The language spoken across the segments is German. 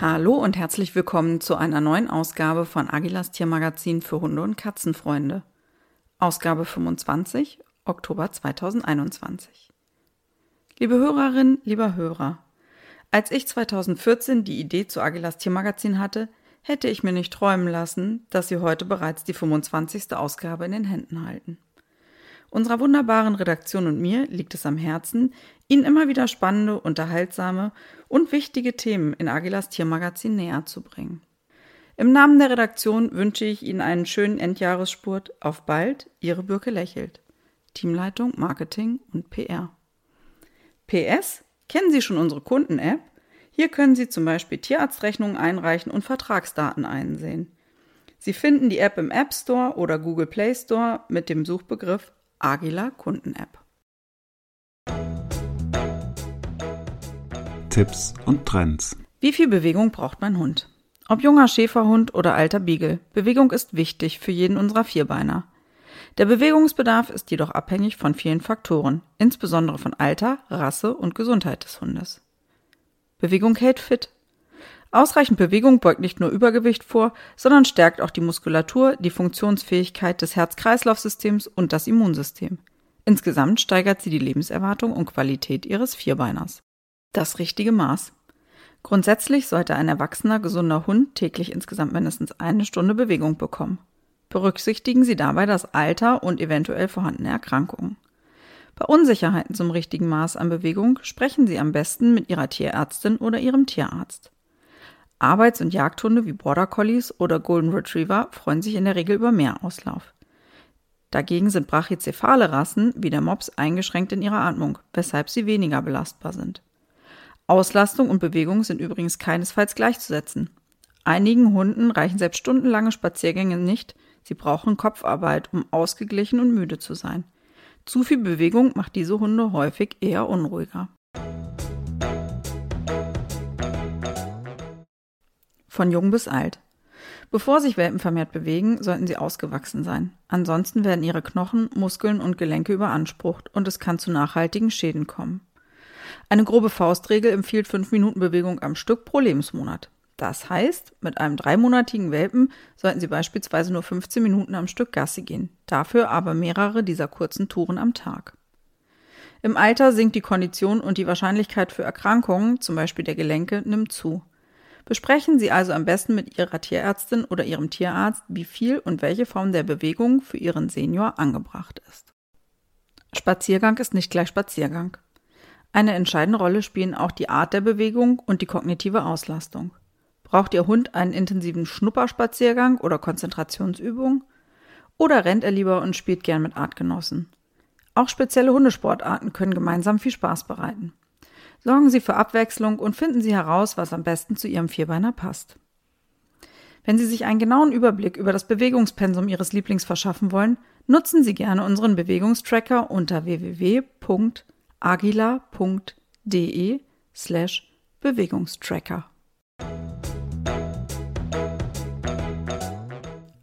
Hallo und herzlich willkommen zu einer neuen Ausgabe von Agilas Tiermagazin für Hunde- und Katzenfreunde. Ausgabe 25, Oktober 2021. Liebe Hörerin, lieber Hörer, als ich 2014 die Idee zu Agilas Tiermagazin hatte, hätte ich mir nicht träumen lassen, dass Sie heute bereits die 25. Ausgabe in den Händen halten. Unserer wunderbaren Redaktion und mir liegt es am Herzen, Ihnen immer wieder spannende, unterhaltsame und wichtige Themen in Agilas Tiermagazin näher zu bringen. Im Namen der Redaktion wünsche ich Ihnen einen schönen Endjahresspurt. Auf bald, Ihre Birke lächelt. Teamleitung, Marketing und PR. PS, kennen Sie schon unsere Kunden-App? Hier können Sie zum Beispiel Tierarztrechnungen einreichen und Vertragsdaten einsehen. Sie finden die App im App Store oder Google Play Store mit dem Suchbegriff Agila Kunden-App. Tipps und Trends. Wie viel Bewegung braucht mein Hund? Ob junger Schäferhund oder alter Beagle, Bewegung ist wichtig für jeden unserer Vierbeiner. Der Bewegungsbedarf ist jedoch abhängig von vielen Faktoren, insbesondere von Alter, Rasse und Gesundheit des Hundes. Bewegung hält fit. Ausreichend Bewegung beugt nicht nur Übergewicht vor, sondern stärkt auch die Muskulatur, die Funktionsfähigkeit des Herz-Kreislauf-Systems und das Immunsystem. Insgesamt steigert sie die Lebenserwartung und Qualität ihres Vierbeiners. Das richtige Maß. Grundsätzlich sollte ein erwachsener, gesunder Hund täglich insgesamt mindestens eine Stunde Bewegung bekommen. Berücksichtigen Sie dabei das Alter und eventuell vorhandene Erkrankungen. Bei Unsicherheiten zum richtigen Maß an Bewegung sprechen Sie am besten mit Ihrer Tierärztin oder Ihrem Tierarzt. Arbeits- und Jagdhunde wie Border Collies oder Golden Retriever freuen sich in der Regel über mehr Auslauf. Dagegen sind brachycephale Rassen wie der Mops eingeschränkt in ihrer Atmung, weshalb sie weniger belastbar sind. Auslastung und Bewegung sind übrigens keinesfalls gleichzusetzen. Einigen Hunden reichen selbst stundenlange Spaziergänge nicht, sie brauchen Kopfarbeit, um ausgeglichen und müde zu sein. Zu viel Bewegung macht diese Hunde häufig eher unruhiger. Von jung bis alt. Bevor sich Welpen vermehrt bewegen, sollten sie ausgewachsen sein. Ansonsten werden ihre Knochen, Muskeln und Gelenke überansprucht und es kann zu nachhaltigen Schäden kommen. Eine grobe Faustregel empfiehlt fünf Minuten Bewegung am Stück pro Lebensmonat. Das heißt, mit einem dreimonatigen Welpen sollten Sie beispielsweise nur 15 Minuten am Stück Gassi gehen, dafür aber mehrere dieser kurzen Touren am Tag. Im Alter sinkt die Kondition und die Wahrscheinlichkeit für Erkrankungen, zum Beispiel der Gelenke, nimmt zu. Besprechen Sie also am besten mit Ihrer Tierärztin oder Ihrem Tierarzt, wie viel und welche Form der Bewegung für Ihren Senior angebracht ist. Spaziergang ist nicht gleich Spaziergang. Eine entscheidende Rolle spielen auch die Art der Bewegung und die kognitive Auslastung. Braucht Ihr Hund einen intensiven Schnupperspaziergang oder Konzentrationsübung? Oder rennt er lieber und spielt gern mit Artgenossen? Auch spezielle Hundesportarten können gemeinsam viel Spaß bereiten. Sorgen Sie für Abwechslung und finden Sie heraus, was am besten zu Ihrem Vierbeiner passt. Wenn Sie sich einen genauen Überblick über das Bewegungspensum Ihres Lieblings verschaffen wollen, nutzen Sie gerne unseren Bewegungstracker unter www.agila.de slash Bewegungstracker.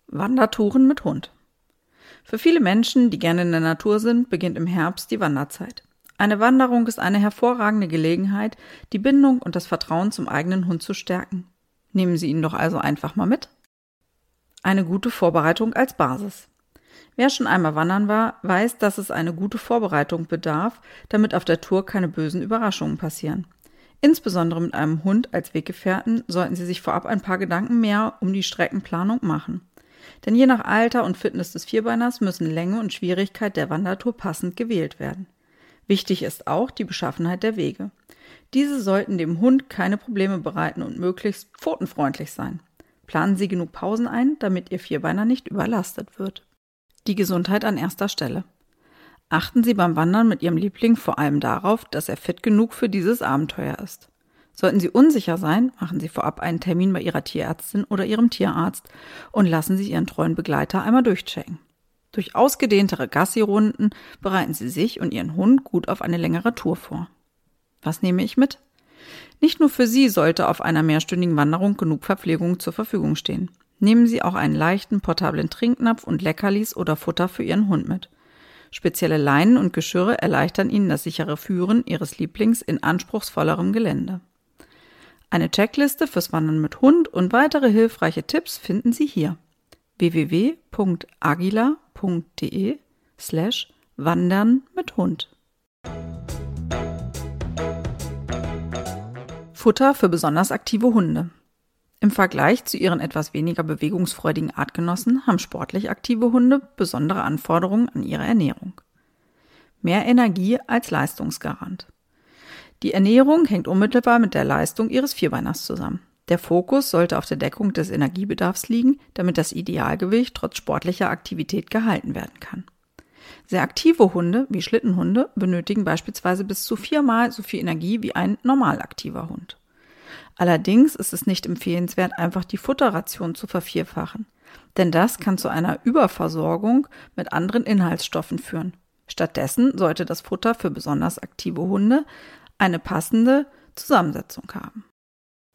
Wandertouren mit Hund. Für viele Menschen, die gerne in der Natur sind, beginnt im Herbst die Wanderzeit. Eine Wanderung ist eine hervorragende Gelegenheit, die Bindung und das Vertrauen zum eigenen Hund zu stärken. Nehmen Sie ihn doch also einfach mal mit. Eine gute Vorbereitung als Basis. Wer schon einmal wandern war, weiß, dass es eine gute Vorbereitung bedarf, damit auf der Tour keine bösen Überraschungen passieren. Insbesondere mit einem Hund als Weggefährten sollten Sie sich vorab ein paar Gedanken mehr um die Streckenplanung machen. Denn je nach Alter und Fitness des Vierbeiners müssen Länge und Schwierigkeit der Wandertour passend gewählt werden. Wichtig ist auch die Beschaffenheit der Wege. Diese sollten dem Hund keine Probleme bereiten und möglichst pfotenfreundlich sein. Planen Sie genug Pausen ein, damit Ihr Vierbeiner nicht überlastet wird. Die Gesundheit an erster Stelle. Achten Sie beim Wandern mit Ihrem Liebling vor allem darauf, dass er fit genug für dieses Abenteuer ist. Sollten Sie unsicher sein, machen Sie vorab einen Termin bei Ihrer Tierärztin oder Ihrem Tierarzt und lassen Sie Ihren treuen Begleiter einmal durchchecken. Durch ausgedehntere Gassi-Runden bereiten Sie sich und Ihren Hund gut auf eine längere Tour vor. Was nehme ich mit? Nicht nur für Sie sollte auf einer mehrstündigen Wanderung genug Verpflegung zur Verfügung stehen. Nehmen Sie auch einen leichten, portablen Trinknapf und Leckerlis oder Futter für Ihren Hund mit. Spezielle Leinen und Geschirre erleichtern Ihnen das sichere Führen Ihres Lieblings in anspruchsvollerem Gelände. Eine Checkliste fürs Wandern mit Hund und weitere hilfreiche Tipps finden Sie hier. www.agila.de slash Wandern mit Hund. Futter für besonders aktive Hunde. Im Vergleich zu ihren etwas weniger bewegungsfreudigen Artgenossen haben sportlich aktive Hunde besondere Anforderungen an ihre Ernährung. Mehr Energie als Leistungsgarant. Die Ernährung hängt unmittelbar mit der Leistung ihres Vierbeiners zusammen. Der Fokus sollte auf der Deckung des Energiebedarfs liegen, damit das Idealgewicht trotz sportlicher Aktivität gehalten werden kann. Sehr aktive Hunde, wie Schlittenhunde, benötigen beispielsweise bis zu viermal so viel Energie wie ein normal aktiver Hund. Allerdings ist es nicht empfehlenswert, einfach die Futterration zu vervierfachen, denn das kann zu einer Überversorgung mit anderen Inhaltsstoffen führen. Stattdessen sollte das Futter für besonders aktive Hunde eine passende Zusammensetzung haben.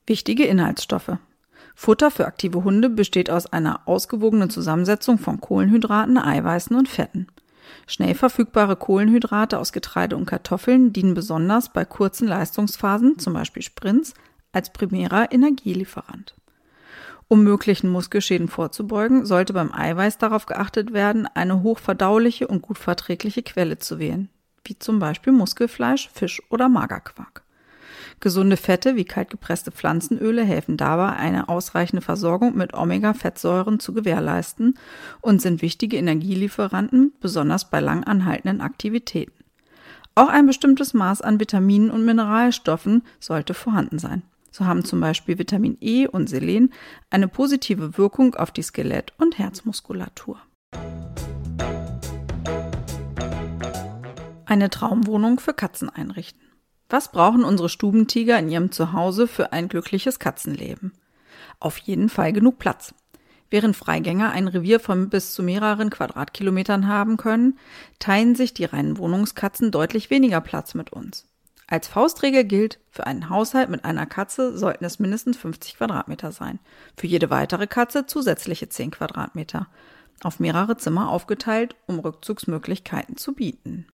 Wichtige Inhaltsstoffe. Futter für aktive Hunde besteht aus einer ausgewogenen Zusammensetzung von Kohlenhydraten, Eiweißen und Fetten. Schnell verfügbare Kohlenhydrate aus Getreide und Kartoffeln dienen besonders bei kurzen Leistungsphasen, zum Beispiel Sprints, als primärer Energielieferant. Um möglichen Muskelschäden vorzubeugen, sollte beim Eiweiß darauf geachtet werden, eine hochverdauliche und gut verträgliche Quelle zu wählen, wie zum Beispiel Muskelfleisch, Fisch oder Magerquark. Gesunde Fette wie kaltgepresste Pflanzenöle helfen dabei, eine ausreichende Versorgung mit Omega-Fettsäuren zu gewährleisten und sind wichtige Energielieferanten, besonders bei lang anhaltenden Aktivitäten. Auch ein bestimmtes Maß an Vitaminen und Mineralstoffen sollte vorhanden sein. So haben zum Beispiel Vitamin E und Selen eine positive Wirkung auf die Skelett- und Herzmuskulatur. Eine Traumwohnung für Katzen einrichten. Was brauchen unsere Stubentiger in ihrem Zuhause für ein glückliches Katzenleben? Auf jeden Fall genug Platz. Während Freigänger ein Revier von bis zu mehreren Quadratkilometern haben können, teilen sich die reinen Wohnungskatzen deutlich weniger Platz mit uns. Als Faustregel gilt, für einen Haushalt mit einer Katze sollten es mindestens 50 Quadratmeter sein. Für jede weitere Katze zusätzliche 10 Quadratmeter. Auf mehrere Zimmer aufgeteilt, um Rückzugsmöglichkeiten zu bieten.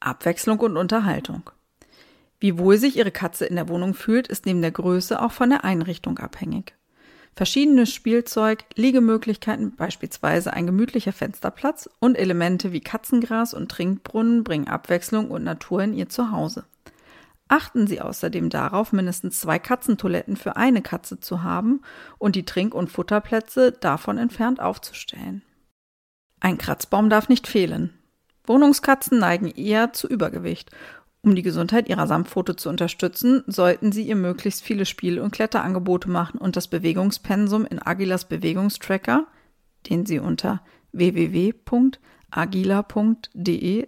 Abwechslung und Unterhaltung. Wie wohl sich Ihre Katze in der Wohnung fühlt, ist neben der Größe auch von der Einrichtung abhängig. Verschiedenes Spielzeug, Liegemöglichkeiten, beispielsweise ein gemütlicher Fensterplatz und Elemente wie Katzengras und Trinkbrunnen bringen Abwechslung und Natur in Ihr Zuhause. Achten Sie außerdem darauf, mindestens zwei Katzentoiletten für eine Katze zu haben und die Trink- und Futterplätze davon entfernt aufzustellen. Ein Kratzbaum darf nicht fehlen. Wohnungskatzen neigen eher zu Übergewicht um die Gesundheit ihrer Samtpfote zu unterstützen, sollten sie ihr möglichst viele Spiel- und Kletterangebote machen und das Bewegungspensum in Agilas Bewegungstracker, den Sie unter www.agila.de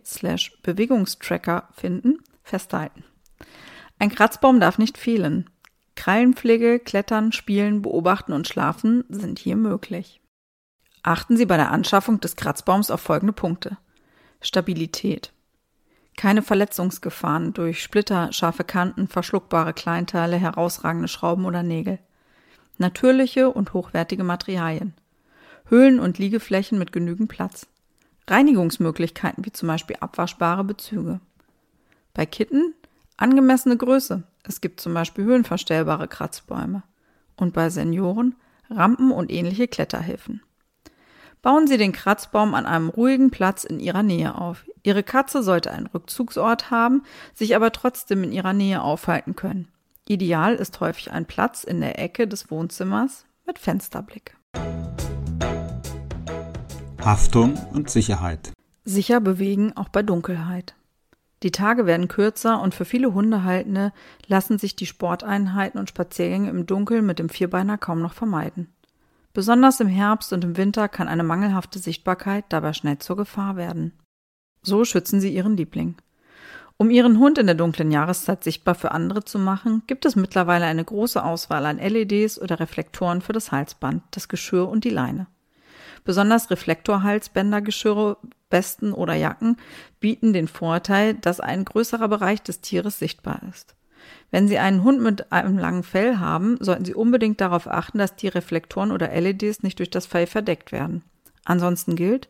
slash Bewegungstracker finden, festhalten. Ein Kratzbaum darf nicht fehlen. Krallenpflege, Klettern, Spielen, Beobachten und Schlafen sind hier möglich. Achten Sie bei der Anschaffung des Kratzbaums auf folgende Punkte. Stabilität. Keine Verletzungsgefahren durch Splitter, scharfe Kanten, verschluckbare Kleinteile, herausragende Schrauben oder Nägel. Natürliche und hochwertige Materialien. Höhlen und Liegeflächen mit genügend Platz. Reinigungsmöglichkeiten wie zum Beispiel abwaschbare Bezüge. Bei Kitten angemessene Größe. Es gibt zum Beispiel höhenverstellbare Kratzbäume. Und bei Senioren Rampen und ähnliche Kletterhilfen. Bauen Sie den Kratzbaum an einem ruhigen Platz in Ihrer Nähe auf. Ihre Katze sollte einen Rückzugsort haben, sich aber trotzdem in ihrer Nähe aufhalten können. Ideal ist häufig ein Platz in der Ecke des Wohnzimmers mit Fensterblick. Haftung und Sicherheit. Sicher bewegen auch bei Dunkelheit. Die Tage werden kürzer und für viele Hundehaltende lassen sich die Sporteinheiten und Spaziergänge im Dunkeln mit dem Vierbeiner kaum noch vermeiden. Besonders im Herbst und im Winter kann eine mangelhafte Sichtbarkeit dabei schnell zur Gefahr werden. So schützen sie ihren Liebling. Um ihren Hund in der dunklen Jahreszeit sichtbar für andere zu machen, gibt es mittlerweile eine große Auswahl an LEDs oder Reflektoren für das Halsband, das Geschirr und die Leine. Besonders Reflektorhalsbändergeschirre, Westen oder Jacken bieten den Vorteil, dass ein größerer Bereich des Tieres sichtbar ist. Wenn Sie einen Hund mit einem langen Fell haben, sollten Sie unbedingt darauf achten, dass die Reflektoren oder LEDs nicht durch das Fell verdeckt werden. Ansonsten gilt,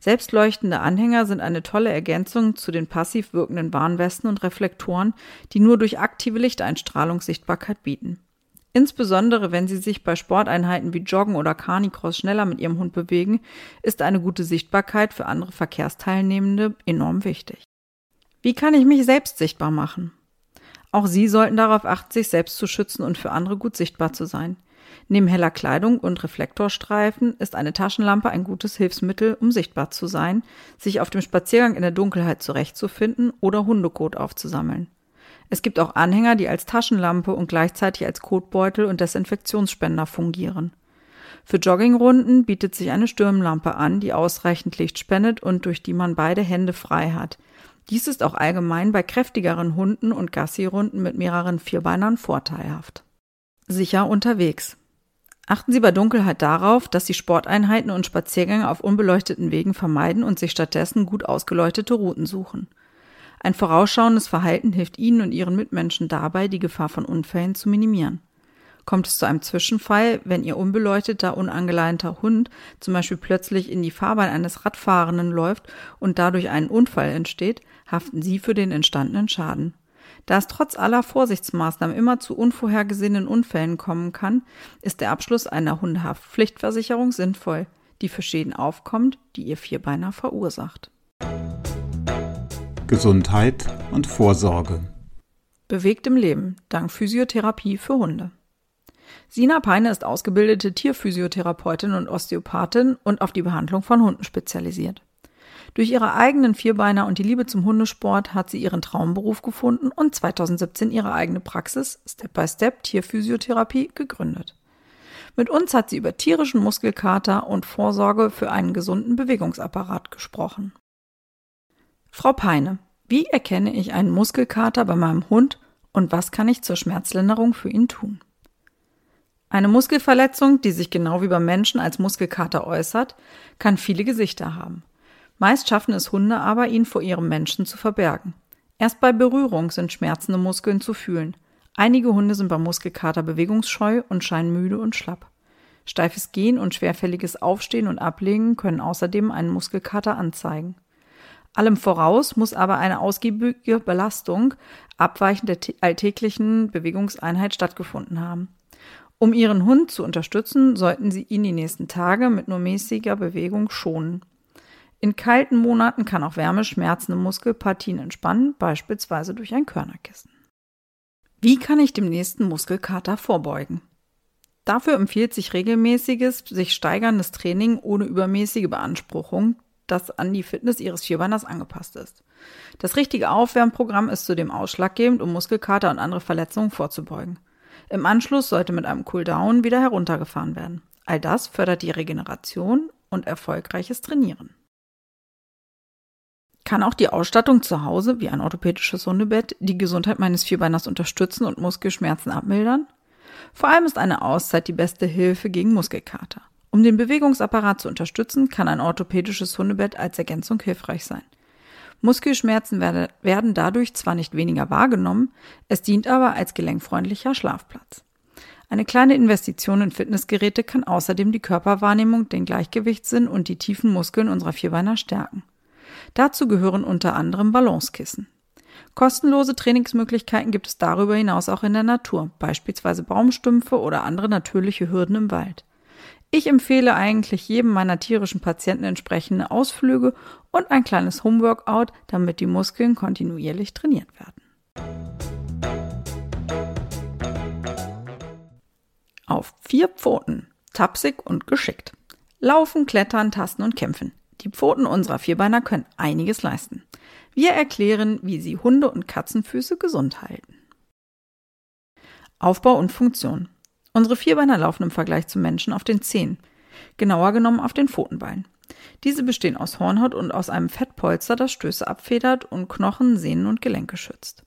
Selbstleuchtende Anhänger sind eine tolle Ergänzung zu den passiv wirkenden Warnwesten und Reflektoren, die nur durch aktive Lichteinstrahlung Sichtbarkeit bieten. Insbesondere wenn Sie sich bei Sporteinheiten wie Joggen oder Carnicross schneller mit Ihrem Hund bewegen, ist eine gute Sichtbarkeit für andere Verkehrsteilnehmende enorm wichtig. Wie kann ich mich selbst sichtbar machen? Auch Sie sollten darauf achten, sich selbst zu schützen und für andere gut sichtbar zu sein. Neben heller Kleidung und Reflektorstreifen ist eine Taschenlampe ein gutes Hilfsmittel, um sichtbar zu sein, sich auf dem Spaziergang in der Dunkelheit zurechtzufinden oder Hundekot aufzusammeln. Es gibt auch Anhänger, die als Taschenlampe und gleichzeitig als Kotbeutel und Desinfektionsspender fungieren. Für Joggingrunden bietet sich eine Stirnlampe an, die ausreichend Licht spendet und durch die man beide Hände frei hat. Dies ist auch allgemein bei kräftigeren Hunden und Gassi-Runden mit mehreren Vierbeinern vorteilhaft. Sicher unterwegs. Achten Sie bei Dunkelheit darauf, dass Sie Sporteinheiten und Spaziergänge auf unbeleuchteten Wegen vermeiden und sich stattdessen gut ausgeleuchtete Routen suchen. Ein vorausschauendes Verhalten hilft Ihnen und Ihren Mitmenschen dabei, die Gefahr von Unfällen zu minimieren. Kommt es zu einem Zwischenfall, wenn Ihr unbeleuchteter, unangeleinter Hund zum Beispiel plötzlich in die Fahrbahn eines Radfahrenden läuft und dadurch ein Unfall entsteht, haften Sie für den entstandenen Schaden. Da es trotz aller Vorsichtsmaßnahmen immer zu unvorhergesehenen Unfällen kommen kann, ist der Abschluss einer Hundehaftpflichtversicherung sinnvoll, die für Schäden aufkommt, die ihr Vierbeiner verursacht. Gesundheit und Vorsorge. Bewegt im Leben, dank Physiotherapie für Hunde. Sina Peine ist ausgebildete Tierphysiotherapeutin und Osteopathin und auf die Behandlung von Hunden spezialisiert. Durch ihre eigenen Vierbeiner und die Liebe zum Hundesport hat sie ihren Traumberuf gefunden und 2017 ihre eigene Praxis Step by Step Tierphysiotherapie gegründet. Mit uns hat sie über tierischen Muskelkater und Vorsorge für einen gesunden Bewegungsapparat gesprochen. Frau Peine, wie erkenne ich einen Muskelkater bei meinem Hund und was kann ich zur Schmerzlinderung für ihn tun? Eine Muskelverletzung, die sich genau wie beim Menschen als Muskelkater äußert, kann viele Gesichter haben. Meist schaffen es Hunde aber, ihn vor ihrem Menschen zu verbergen. Erst bei Berührung sind schmerzende Muskeln zu fühlen. Einige Hunde sind beim Muskelkater bewegungsscheu und scheinen müde und schlapp. Steifes Gehen und schwerfälliges Aufstehen und Ablegen können außerdem einen Muskelkater anzeigen. Allem voraus muss aber eine ausgiebige Belastung abweichend der alltäglichen Bewegungseinheit stattgefunden haben. Um Ihren Hund zu unterstützen, sollten Sie ihn die nächsten Tage mit nur mäßiger Bewegung schonen. In kalten Monaten kann auch Wärme schmerzende Muskelpartien entspannen, beispielsweise durch ein Körnerkissen. Wie kann ich dem nächsten Muskelkater vorbeugen? Dafür empfiehlt sich regelmäßiges, sich steigerndes Training ohne übermäßige Beanspruchung, das an die Fitness Ihres Vierbeiners angepasst ist. Das richtige Aufwärmprogramm ist zudem ausschlaggebend, um Muskelkater und andere Verletzungen vorzubeugen. Im Anschluss sollte mit einem Cooldown wieder heruntergefahren werden. All das fördert die Regeneration und erfolgreiches Trainieren. Kann auch die Ausstattung zu Hause, wie ein orthopädisches Hundebett, die Gesundheit meines Vierbeiners unterstützen und Muskelschmerzen abmildern? Vor allem ist eine Auszeit die beste Hilfe gegen Muskelkater. Um den Bewegungsapparat zu unterstützen, kann ein orthopädisches Hundebett als Ergänzung hilfreich sein. Muskelschmerzen werde, werden dadurch zwar nicht weniger wahrgenommen, es dient aber als gelenkfreundlicher Schlafplatz. Eine kleine Investition in Fitnessgeräte kann außerdem die Körperwahrnehmung, den Gleichgewichtssinn und die tiefen Muskeln unserer Vierbeiner stärken. Dazu gehören unter anderem Balancekissen. Kostenlose Trainingsmöglichkeiten gibt es darüber hinaus auch in der Natur, beispielsweise Baumstümpfe oder andere natürliche Hürden im Wald. Ich empfehle eigentlich jedem meiner tierischen Patienten entsprechende Ausflüge und ein kleines Homeworkout, damit die Muskeln kontinuierlich trainiert werden. Auf vier Pfoten, tapsig und geschickt. Laufen, klettern, tasten und kämpfen. Die Pfoten unserer Vierbeiner können einiges leisten. Wir erklären, wie sie Hunde- und Katzenfüße gesund halten. Aufbau und Funktion. Unsere Vierbeiner laufen im Vergleich zu Menschen auf den Zehen, genauer genommen auf den Pfotenbeinen. Diese bestehen aus Hornhaut und aus einem Fettpolster, das Stöße abfedert und Knochen, Sehnen und Gelenke schützt.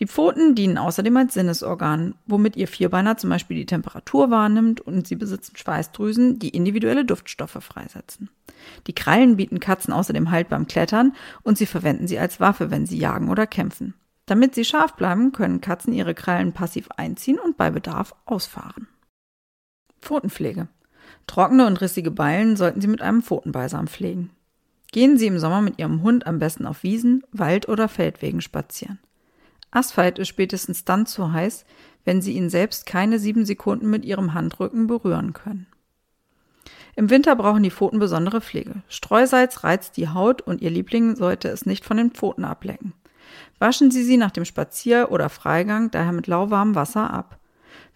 Die Pfoten dienen außerdem als Sinnesorgan, womit ihr Vierbeiner zum Beispiel die Temperatur wahrnimmt und sie besitzen Schweißdrüsen, die individuelle Duftstoffe freisetzen. Die Krallen bieten Katzen außerdem Halt beim Klettern und sie verwenden sie als Waffe, wenn sie jagen oder kämpfen. Damit sie scharf bleiben, können Katzen ihre Krallen passiv einziehen und bei Bedarf ausfahren. Pfotenpflege. Trockene und rissige Beilen sollten Sie mit einem Pfotenbalsam pflegen. Gehen Sie im Sommer mit Ihrem Hund am besten auf Wiesen, Wald- oder Feldwegen spazieren. Asphalt ist spätestens dann zu heiß, wenn Sie ihn selbst keine sieben Sekunden mit Ihrem Handrücken berühren können. Im Winter brauchen die Pfoten besondere Pflege. Streusalz reizt die Haut und Ihr Liebling sollte es nicht von den Pfoten ablecken. Waschen Sie sie nach dem Spazier- oder Freigang daher mit lauwarmem Wasser ab.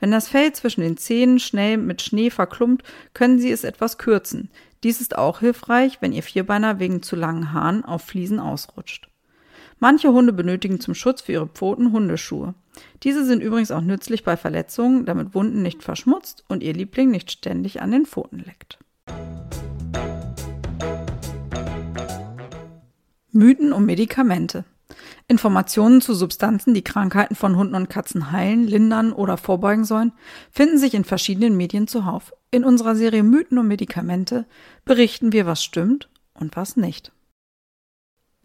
Wenn das Fell zwischen den Zähnen schnell mit Schnee verklumpt, können Sie es etwas kürzen. Dies ist auch hilfreich, wenn Ihr Vierbeiner wegen zu langen Haaren auf Fliesen ausrutscht. Manche Hunde benötigen zum Schutz für ihre Pfoten Hundeschuhe. Diese sind übrigens auch nützlich bei Verletzungen, damit Wunden nicht verschmutzt und Ihr Liebling nicht ständig an den Pfoten leckt. Mythen um Medikamente. Informationen zu Substanzen, die Krankheiten von Hunden und Katzen heilen, lindern oder vorbeugen sollen, finden sich in verschiedenen Medien zuhauf. In unserer Serie Mythen um Medikamente berichten wir, was stimmt und was nicht.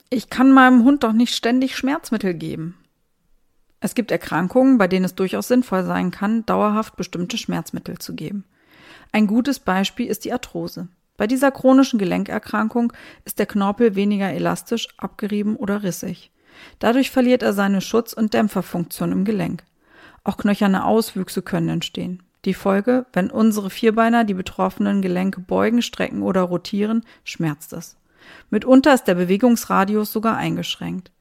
Ich kann meinem Hund doch nicht ständig Schmerzmittel geben. Es gibt Erkrankungen, bei denen es durchaus sinnvoll sein kann, dauerhaft bestimmte Schmerzmittel zu geben. Ein gutes Beispiel ist die Arthrose. Bei dieser chronischen Gelenkerkrankung ist der Knorpel weniger elastisch, abgerieben oder rissig. Dadurch verliert er seine Schutz- und Dämpferfunktion im Gelenk. Auch knöcherne Auswüchse können entstehen. Die Folge, wenn unsere Vierbeiner die betroffenen Gelenke beugen, strecken oder rotieren, schmerzt es. Mitunter ist der Bewegungsradius sogar eingeschränkt.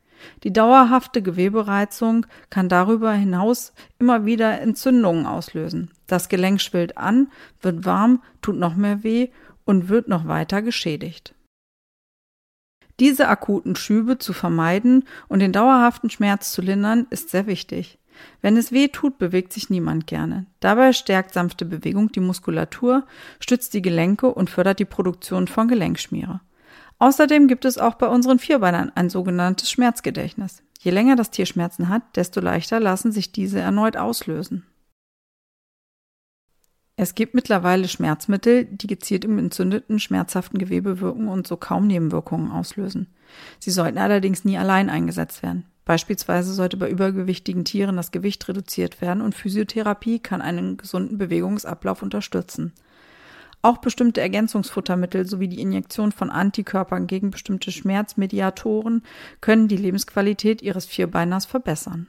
Die dauerhafte Gewebereizung kann darüber hinaus immer wieder Entzündungen auslösen. Das Gelenk schwillt an, wird warm, tut noch mehr weh und wird noch weiter geschädigt. Diese akuten Schübe zu vermeiden und den dauerhaften Schmerz zu lindern, ist sehr wichtig. Wenn es weh tut, bewegt sich niemand gerne. Dabei stärkt sanfte Bewegung die Muskulatur, stützt die Gelenke und fördert die Produktion von Gelenkschmiere. Außerdem gibt es auch bei unseren Vierbeinern ein sogenanntes Schmerzgedächtnis. Je länger das Tier Schmerzen hat, desto leichter lassen sich diese erneut auslösen. Es gibt mittlerweile Schmerzmittel, die gezielt im entzündeten, schmerzhaften Gewebe wirken und so kaum Nebenwirkungen auslösen. Sie sollten allerdings nie allein eingesetzt werden. Beispielsweise sollte bei übergewichtigen Tieren das Gewicht reduziert werden und Physiotherapie kann einen gesunden Bewegungsablauf unterstützen. Auch bestimmte Ergänzungsfuttermittel sowie die Injektion von Antikörpern gegen bestimmte Schmerzmediatoren können die Lebensqualität ihres Vierbeiners verbessern.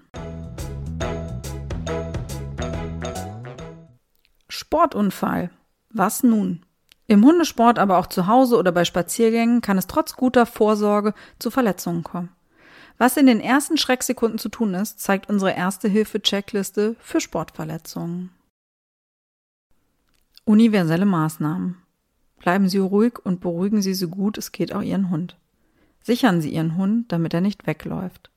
Sportunfall. Was nun? Im Hundesport, aber auch zu Hause oder bei Spaziergängen kann es trotz guter Vorsorge zu Verletzungen kommen. Was in den ersten Schrecksekunden zu tun ist, zeigt unsere Erste-Hilfe-Checkliste für Sportverletzungen. Universelle Maßnahmen. Bleiben Sie ruhig und beruhigen Sie so gut es geht auch Ihren Hund. Sichern Sie Ihren Hund, damit er nicht wegläuft.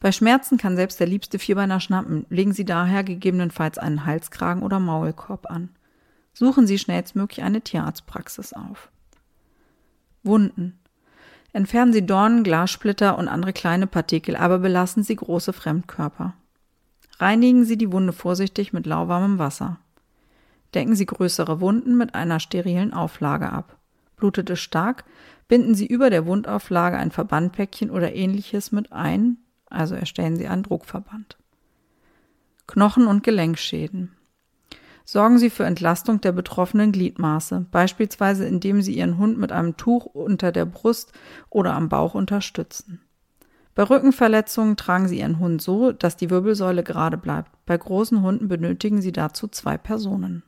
Bei Schmerzen kann selbst der liebste Vierbeiner schnappen. Legen Sie daher gegebenenfalls einen Halskragen oder Maulkorb an. Suchen Sie schnellstmöglich eine Tierarztpraxis auf. Wunden. Entfernen Sie Dornen, Glassplitter und andere kleine Partikel, aber belassen Sie große Fremdkörper. Reinigen Sie die Wunde vorsichtig mit lauwarmem Wasser. Decken Sie größere Wunden mit einer sterilen Auflage ab. Blutet es stark, binden Sie über der Wundauflage ein Verbandpäckchen oder ähnliches mit ein also erstellen Sie einen Druckverband. Knochen- und Gelenkschäden. Sorgen Sie für Entlastung der betroffenen Gliedmaße, beispielsweise indem Sie Ihren Hund mit einem Tuch unter der Brust oder am Bauch unterstützen. Bei Rückenverletzungen tragen Sie Ihren Hund so, dass die Wirbelsäule gerade bleibt. Bei großen Hunden benötigen Sie dazu zwei Personen.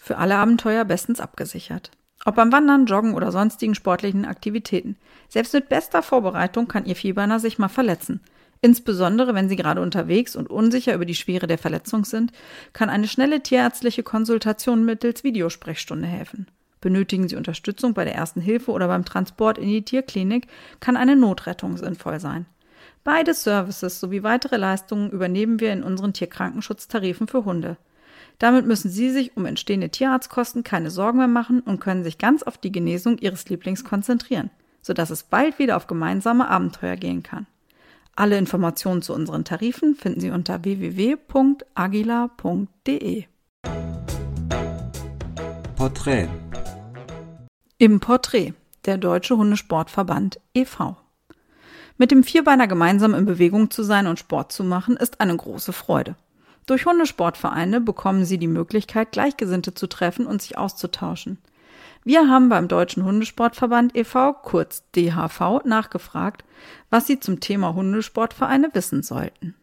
Für alle Abenteuer bestens abgesichert. Ob beim Wandern, Joggen oder sonstigen sportlichen Aktivitäten. Selbst mit bester Vorbereitung kann Ihr Vierbeiner sich mal verletzen. Insbesondere wenn Sie gerade unterwegs und unsicher über die Schwere der Verletzung sind, kann eine schnelle tierärztliche Konsultation mittels Videosprechstunde helfen. Benötigen Sie Unterstützung bei der ersten Hilfe oder beim Transport in die Tierklinik, kann eine Notrettung sinnvoll sein. Beide Services sowie weitere Leistungen übernehmen wir in unseren Tierkrankenschutztarifen für Hunde. Damit müssen Sie sich um entstehende Tierarztkosten keine Sorgen mehr machen und können sich ganz auf die Genesung Ihres Lieblings konzentrieren, sodass es bald wieder auf gemeinsame Abenteuer gehen kann. Alle Informationen zu unseren Tarifen finden Sie unter www.agila.de. Porträt Im Porträt der Deutsche Hundesportverband e.V. Mit dem Vierbeiner gemeinsam in Bewegung zu sein und Sport zu machen, ist eine große Freude. Durch Hundesportvereine bekommen sie die Möglichkeit, Gleichgesinnte zu treffen und sich auszutauschen. Wir haben beim Deutschen Hundesportverband e.V., kurz DHV, nachgefragt, was Sie zum Thema Hundesportvereine wissen sollten.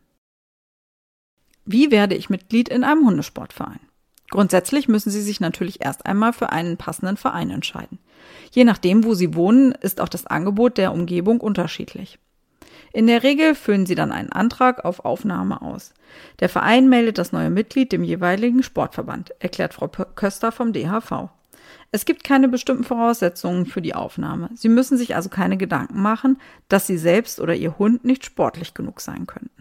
Wie werde ich Mitglied in einem Hundesportverein? Grundsätzlich müssen Sie sich natürlich erst einmal für einen passenden Verein entscheiden. Je nachdem, wo Sie wohnen, ist auch das Angebot der Umgebung unterschiedlich. In der Regel füllen Sie dann einen Antrag auf Aufnahme aus. Der Verein meldet das neue Mitglied dem jeweiligen Sportverband, erklärt Frau Köster vom DHV. Es gibt keine bestimmten Voraussetzungen für die Aufnahme. Sie müssen sich also keine Gedanken machen, dass Sie selbst oder Ihr Hund nicht sportlich genug sein könnten.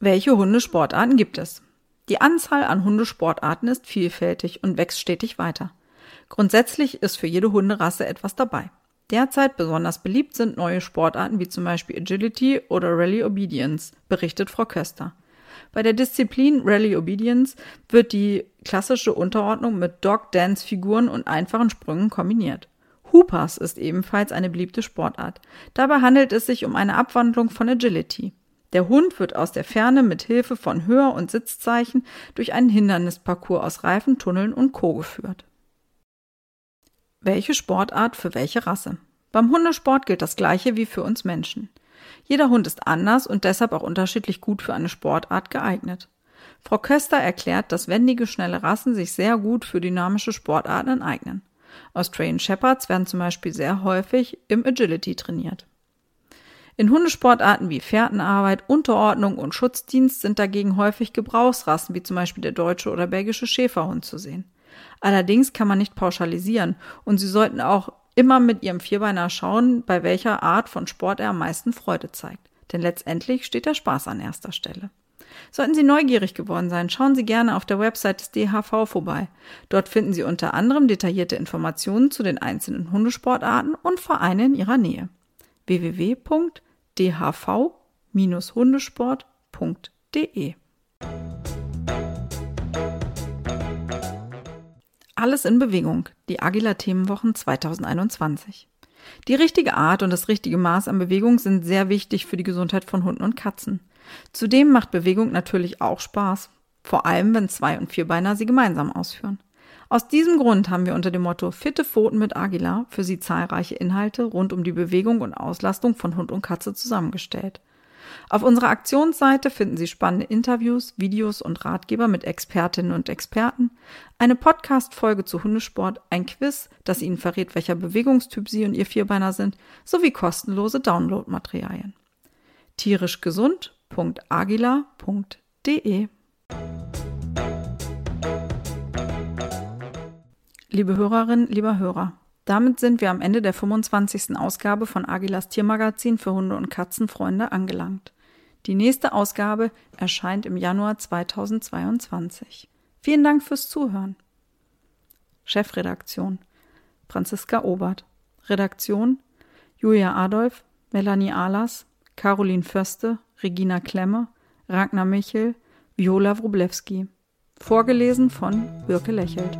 Welche Hundesportarten gibt es? Die Anzahl an Hundesportarten ist vielfältig und wächst stetig weiter. Grundsätzlich ist für jede Hunderasse etwas dabei. Derzeit besonders beliebt sind neue Sportarten wie zum Beispiel Agility oder Rally Obedience, berichtet Frau Köster. Bei der Disziplin Rally Obedience wird die klassische Unterordnung mit Dog-Dance-Figuren und einfachen Sprüngen kombiniert. Hoopers ist ebenfalls eine beliebte Sportart. Dabei handelt es sich um eine Abwandlung von Agility. Der Hund wird aus der Ferne mit Hilfe von Hör- und Sitzzeichen durch einen Hindernisparcours aus Reifen, Tunneln und Co. geführt. Welche Sportart für welche Rasse? Beim Hundesport gilt das Gleiche wie für uns Menschen. Jeder Hund ist anders und deshalb auch unterschiedlich gut für eine Sportart geeignet. Frau Köster erklärt, dass wendige, schnelle Rassen sich sehr gut für dynamische Sportarten eignen. Australian Shepherds werden zum Beispiel sehr häufig im Agility trainiert. In Hundesportarten wie Fährtenarbeit, Unterordnung und Schutzdienst sind dagegen häufig Gebrauchsrassen wie zum Beispiel der deutsche oder belgische Schäferhund zu sehen. Allerdings kann man nicht pauschalisieren und Sie sollten auch immer mit Ihrem Vierbeiner schauen, bei welcher Art von Sport er am meisten Freude zeigt. Denn letztendlich steht der Spaß an erster Stelle. Sollten Sie neugierig geworden sein, schauen Sie gerne auf der Website des DHV vorbei. Dort finden Sie unter anderem detaillierte Informationen zu den einzelnen Hundesportarten und Vereinen in Ihrer Nähe. www Alles in Bewegung, die Agila Themenwochen 2021. Die richtige Art und das richtige Maß an Bewegung sind sehr wichtig für die Gesundheit von Hunden und Katzen. Zudem macht Bewegung natürlich auch Spaß, vor allem wenn Zwei- und Vierbeiner sie gemeinsam ausführen. Aus diesem Grund haben wir unter dem Motto Fitte Pfoten mit Agila für Sie zahlreiche Inhalte rund um die Bewegung und Auslastung von Hund und Katze zusammengestellt. Auf unserer Aktionsseite finden Sie spannende Interviews, Videos und Ratgeber mit Expertinnen und Experten, eine Podcast-Folge zu Hundesport, ein Quiz, das Ihnen verrät, welcher Bewegungstyp Sie und Ihr Vierbeiner sind, sowie kostenlose Downloadmaterialien. tierischgesund.agila.de Liebe Hörerinnen, lieber Hörer, damit sind wir am Ende der 25. Ausgabe von Agilas Tiermagazin für Hunde- und Katzenfreunde angelangt. Die nächste Ausgabe erscheint im Januar 2022. Vielen Dank fürs Zuhören. Chefredaktion Franziska Obert. Redaktion Julia Adolf, Melanie Ahlers, Caroline Förste, Regina Klemme, Ragnar Michel, Viola Wroblewski. Vorgelesen von Birke Lächelt.